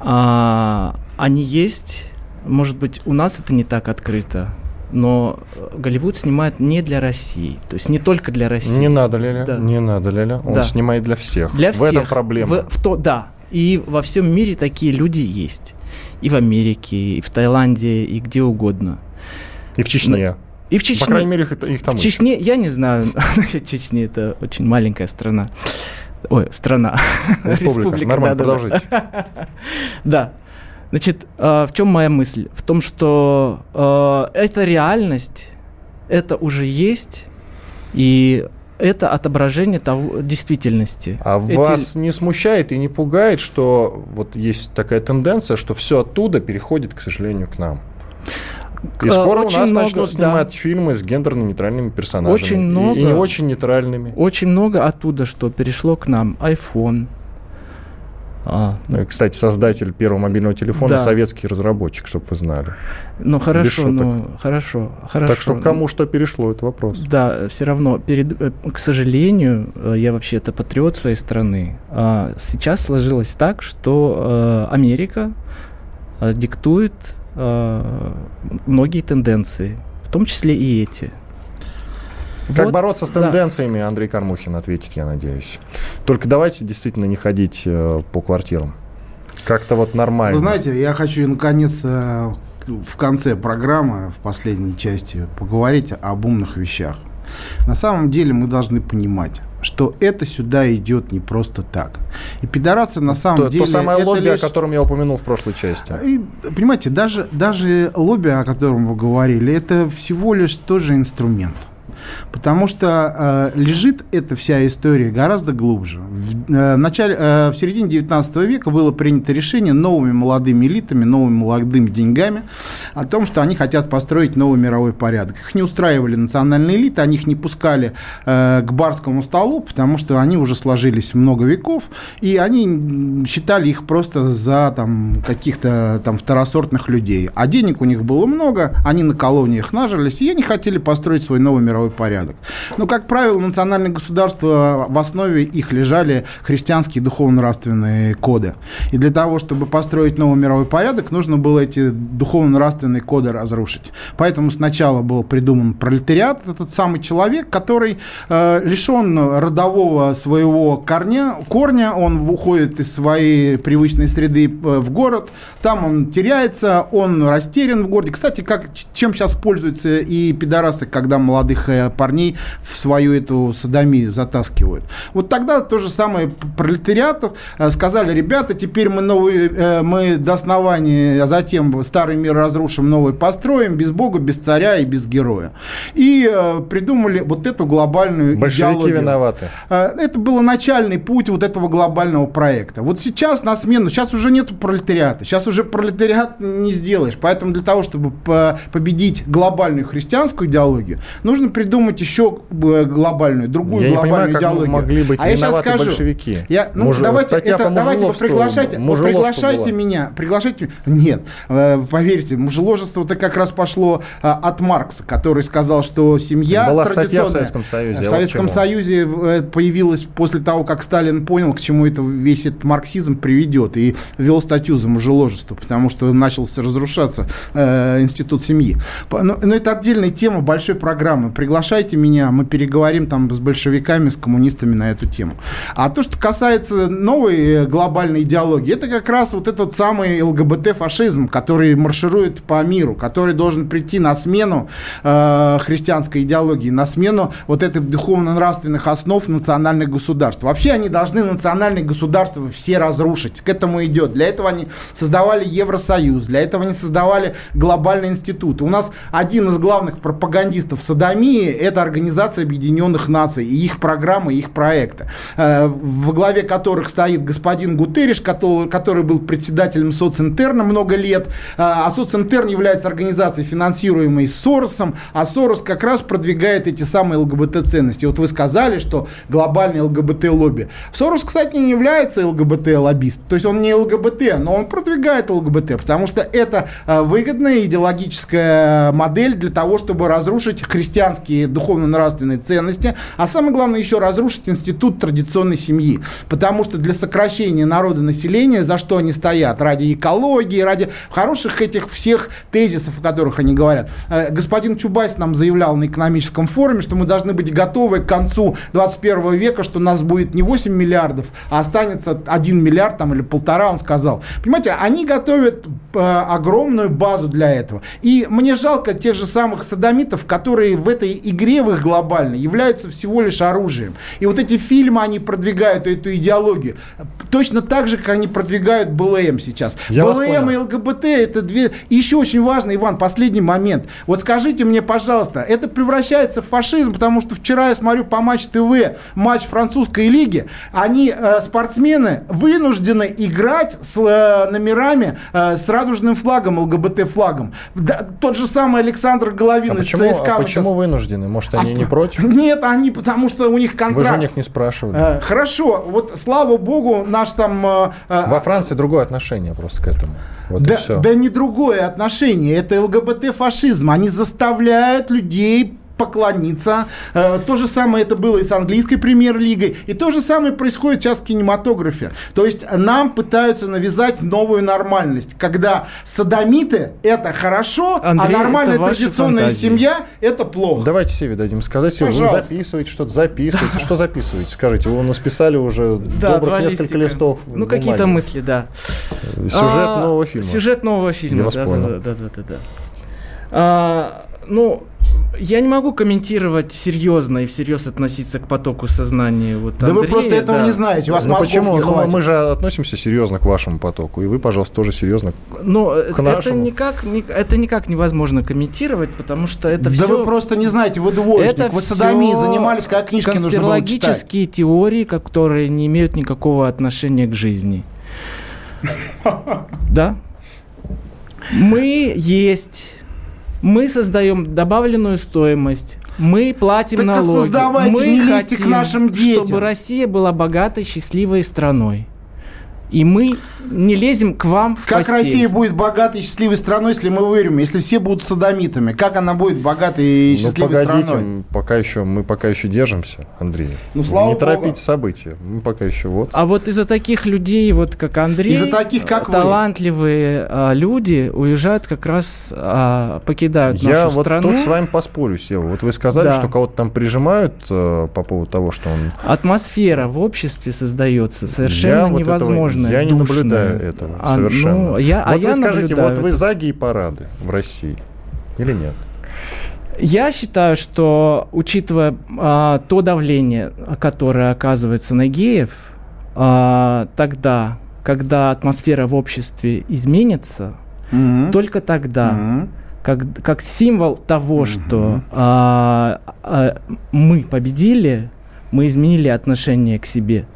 А, они есть, может быть, у нас это не так открыто, но э, Голливуд снимает не для России, то есть не только для России. Не надо, Леля, Да. не надо, Леля. Он Да. снимает для всех. Для В всех. этом проблема. В, в то, да. И во всем мире такие люди есть. И в Америке, и в Таиланде, и где угодно. И в Чечне. И в Чечне. По крайней мере, их, их там в. Чечне, я не знаю, Чечни, это очень маленькая страна. Ой, страна. Республика. Нормально, да-да-да. продолжайте. Да. Значит, э, в чем моя мысль? В том, что э, эта реальность, это уже есть, и это отображение того, действительности. А Эти- вас не смущает и не пугает, что вот есть такая тенденция, что все оттуда переходит, к сожалению, к нам? И Э, скоро у очень нас много, начнут да. снимать фильмы с гендерно-нейтральными персонажами. Очень И- много. И, не очень нейтральными. Очень много оттуда, что перешло к нам. iPhone. А, ну, Э, Кстати, создатель первого мобильного телефона Да. советский разработчик, чтобы вы знали. ну хорошо, ну хорошо, хорошо. Так что кому что перешло, это вопрос. Да, все равно, перед, э, к сожалению, я вообще-то патриот своей страны. А Сейчас сложилось так, что Америка диктует э, многие тенденции, в том числе и эти. Как Вот, бороться с да. тенденциями, Андрей Кармухин ответит, я надеюсь. Только давайте действительно не ходить э, по квартирам. Как-то вот нормально. Вы знаете, я хочу наконец э, в конце программы, в последней части, поговорить об умных вещах. На самом деле мы должны понимать, что это сюда идет не просто так. И пидорасы на самом то, деле... то самое это лобби, лишь- о котором я упомянул в прошлой части. И, понимаете, даже, даже лобби, о котором вы говорили, это всего лишь тоже инструмент. Потому что э, лежит эта вся история гораздо глубже. В, э, начале, э, в середине 19 века было принято решение новыми молодыми элитами, новыми молодыми деньгами о том, что они хотят построить новый мировой порядок. Их не устраивали национальные элиты, они их не пускали э, к барскому столу, потому что они уже сложились много веков, и они считали их просто за там, каких-то там второсортных людей. А денег у них было много, они на колониях нажились, и они хотели построить свой новый мировой порядок. Но, как правило, национальные государства, в основе их лежали христианские духовно-нравственные коды. И для того, чтобы построить новый мировой порядок, нужно было эти духовно-нравственные коды разрушить. Поэтому сначала был придуман пролетариат, этот самый человек, который э, лишен родового своего корня, корня, он уходит из своей привычной среды э, в город, там он теряется, он растерян в городе. Кстати, как, чем сейчас пользуются и пидорасы, когда молодых э, парней в свою эту садомию затаскивают. Вот тогда то же самое пролетариатов э, сказали, ребята, теперь мы новый, э, мы до основания, а затем старый мир разрушим, новый построим, без бога, без царя и без героя. И э, придумали вот эту глобальную Большевики идеологию. виноваты. Это был начальный путь вот этого глобального проекта. Вот сейчас на смену, сейчас уже нет пролетариата, сейчас уже пролетариат не сделаешь. Поэтому для того, чтобы по- победить глобальную христианскую идеологию, нужно придумать еще э, глобальную, другую Я не понимаю, глобальную как идеологию. могли быть а я сейчас скажу, большевики. Я, ну, Муж- давайте, это, давайте приглашайте, приглашайте была. меня, приглашайте. Нет, э, поверьте, мужеложество-то как раз пошло э, от Маркса, который сказал, что семья Была статья в традиционная- Советском Союзе, В Советском. Союзе появилась после того, как Сталин понял, к чему это весь этот марксизм приведет, и ввел статью за мужеложество, потому что начался разрушаться э, институт семьи. Но, но это отдельная тема большой программы. Приглашайте меня, мы переговорим там с большевиками, с коммунистами на эту тему. А то, что касается новой э, глобальной идеологии, это как раз вот этот самый ЛГБТ-фашизм, который марширует по миру, который должен прийти на смену э, христианской идеологии, на смену вот этих духовно-нравственных основ национальных государств. Вообще они должны национальные государства все разрушить. К этому идет. Для этого они создавали Евросоюз, для этого они создавали глобальный институт. У нас один из главных пропагандистов садомии – это Организация Объединенных Наций и их программы, и их проекты, э, во главе которых стоит господин который, который был председателем социнтерна много лет, э, а социнтерн является организацией, финансируемой Соросом, а Сорос как раз продвигает эти самые ЛГБТ-ценности. Вот вы сказали, что глобальный ЛГБТ-лобби. Сорос, кстати, не является ЛГБТ-лоббист, то есть он не ЛГБТ, но он продвигает ЛГБТ, потому что это э, выгодная идеологическая модель для того, чтобы разрушить христианские духовно-нравственные ценности, а самое главное еще разрушить институт традиционной семьи, потому что для сокращения народа населения, за что они стоят, ради экологии, ради хороших этих всех тезисов, о которых они говорят. Э, Господин Чубайс нам заявлял на экономическом форуме, что мы должны быть готовы к концу 21 века, что у нас будет не 8 миллиардов, а останется 1 миллиард там, или полтора, он сказал. Понимаете, они готовят э, огромную базу для этого. И мне жалко тех же самых садомитов, которые в этой игре в их глобальной являются всего лишь оружием. И вот эти фильмы, они продвигают эту идеологию. Точно так же, как они продвигают БЛМ сейчас. Я БЛМ и. ЛГБТ это две... И еще очень важно, Иван, последний момент. Вот скажите мне, пожалуйста, это превращается в фашизм, потому что вчера я смотрю по Матч ТВ, матч французской лиги, они, э, спортсмены, вынуждены играть с э, номерами э, с радужным флагом, ЛГБТ-флагом. Да, тот же самый Александр Головин А из почему, ЦСКА. а почему щас- вынуждены? Может, они А не против? Нет, они, потому что у них Вы контракт. же у них не спрашивали. Э, Хорошо, вот слава богу, наш там... э, э, Во Франции другое отношение просто к этому. Вот да, да не другое отношение, это ЛГБТ-фашизм. Они заставляют людей поклониться. Э, то же самое это было и с английской премьер-лигой. И то же самое происходит сейчас в кинематографе. То есть нам пытаются навязать новую нормальность, когда садомиты это хорошо, Андрей, а нормальная традиционная фантазии. семья это плохо. Давайте Севе дадим сказать. Сева, вы Пожалуйста. записываете что-то, записываете. Что записываете? Скажите, вы у нас писали уже Да, добрых несколько листика. листов Ну, какие-то мысли, да. Сюжет А, нового фильма. Сюжет нового фильма. Я вас да, понял. Да, да, да, да, да. А, ну, я не могу комментировать серьезно и всерьез относиться к потоку сознания. Вот Да вы Андрея, просто этого да. не знаете, у вас Ну почему? не Ну, хватит. мы же относимся серьезно к вашему потоку. И вы, пожалуйста, тоже серьезно. Но это нашему. никак, ни- это никак невозможно комментировать, потому что это да все... вы просто не знаете, вы двоечник, это вы садомией всё занимались, когда книжки нужно было читать. конспирологические теории, которые не имеют никакого отношения к жизни. Да? Мы есть. Мы создаем добавленную стоимость. Мы платим Так и налоги. мы не лезьте к хотим, нашим детям. чтобы Россия была богатой, счастливой страной. И мы не лезем к вам в Как постель. Россия будет богатой и счастливой страной, если мы выверим, если все будут садомитами? Как она будет богатой и Ну, счастливой погодите, страной? пока еще, мы пока еще держимся, Андрей. Ну, слава не богу. торопите события. Мы пока еще вот. А вот из-за таких людей, вот как Андрей, Из-за таких, как вы. талантливые а, люди уезжают как раз, а, покидают Я нашу вот страну. тут с вами поспорю, Сева. Вот вы сказали, Да. что кого-то там прижимают э, по поводу того, что он... Атмосфера в обществе создается совершенно я вот невозможная. я не душная. наблюдаю этого А, совершенно. ну, я- а вот я вы скажите, наблюдаю вот вы за гей-парады в России или нет? Я считаю, что учитывая а, то давление, которое оказывается на геев, а, тогда, когда атмосфера в обществе изменится, Мгм. только тогда, Мгм. как, как символ того, что а, а, мы победили, мы изменили отношение к себе.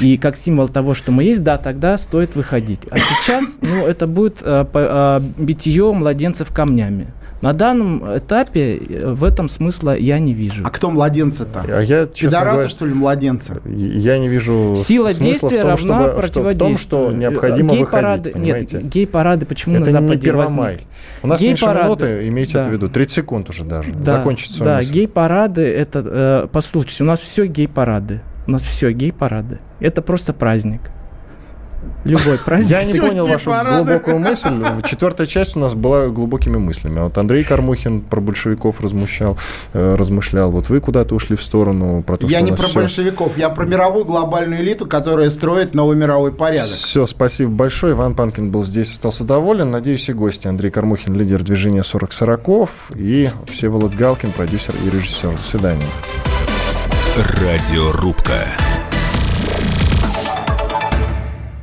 И как символ того, что мы есть, да, тогда стоит выходить. А сейчас, ну, это будет а, по- а, битье младенцев камнями. На данном этапе э, в этом смысла я не вижу. А кто младенцы-то? А я, честно Пидорасы, говоря, что ли, младенцы? я не вижу Сила действия в том, равна чтобы, что- в противодействию. том, что необходимо Гей-парады- выходить, понимаете? Нет, гей-парады почему Это на Западе не Первомай. У нас меньше Гей-парады. минуты, имейте Да. это в виду. 30 секунд уже даже. Да, Закончить свою да, мысль. гей-парады это, э, послушайте, у нас все гей-парады. У нас все гей-парады. Это просто праздник. Любой праздник. Я не понял вашу глубокую мысль. Четвертая часть у нас была глубокими мыслями. А Вот Андрей Кармухин про большевиков размышлял, э, размышлял. Вот вы куда-то ушли в сторону про то, Я не про всё- большевиков, я про мировую глобальную элиту, которая строит новый мировой порядок. Все, спасибо большое. Иван Панкин был здесь, остался доволен. Надеюсь, и гости. Андрей Кармухин, лидер движения 40 сороков, и Всеволод Галкин, продюсер и режиссер. До свидания. Радиорубка.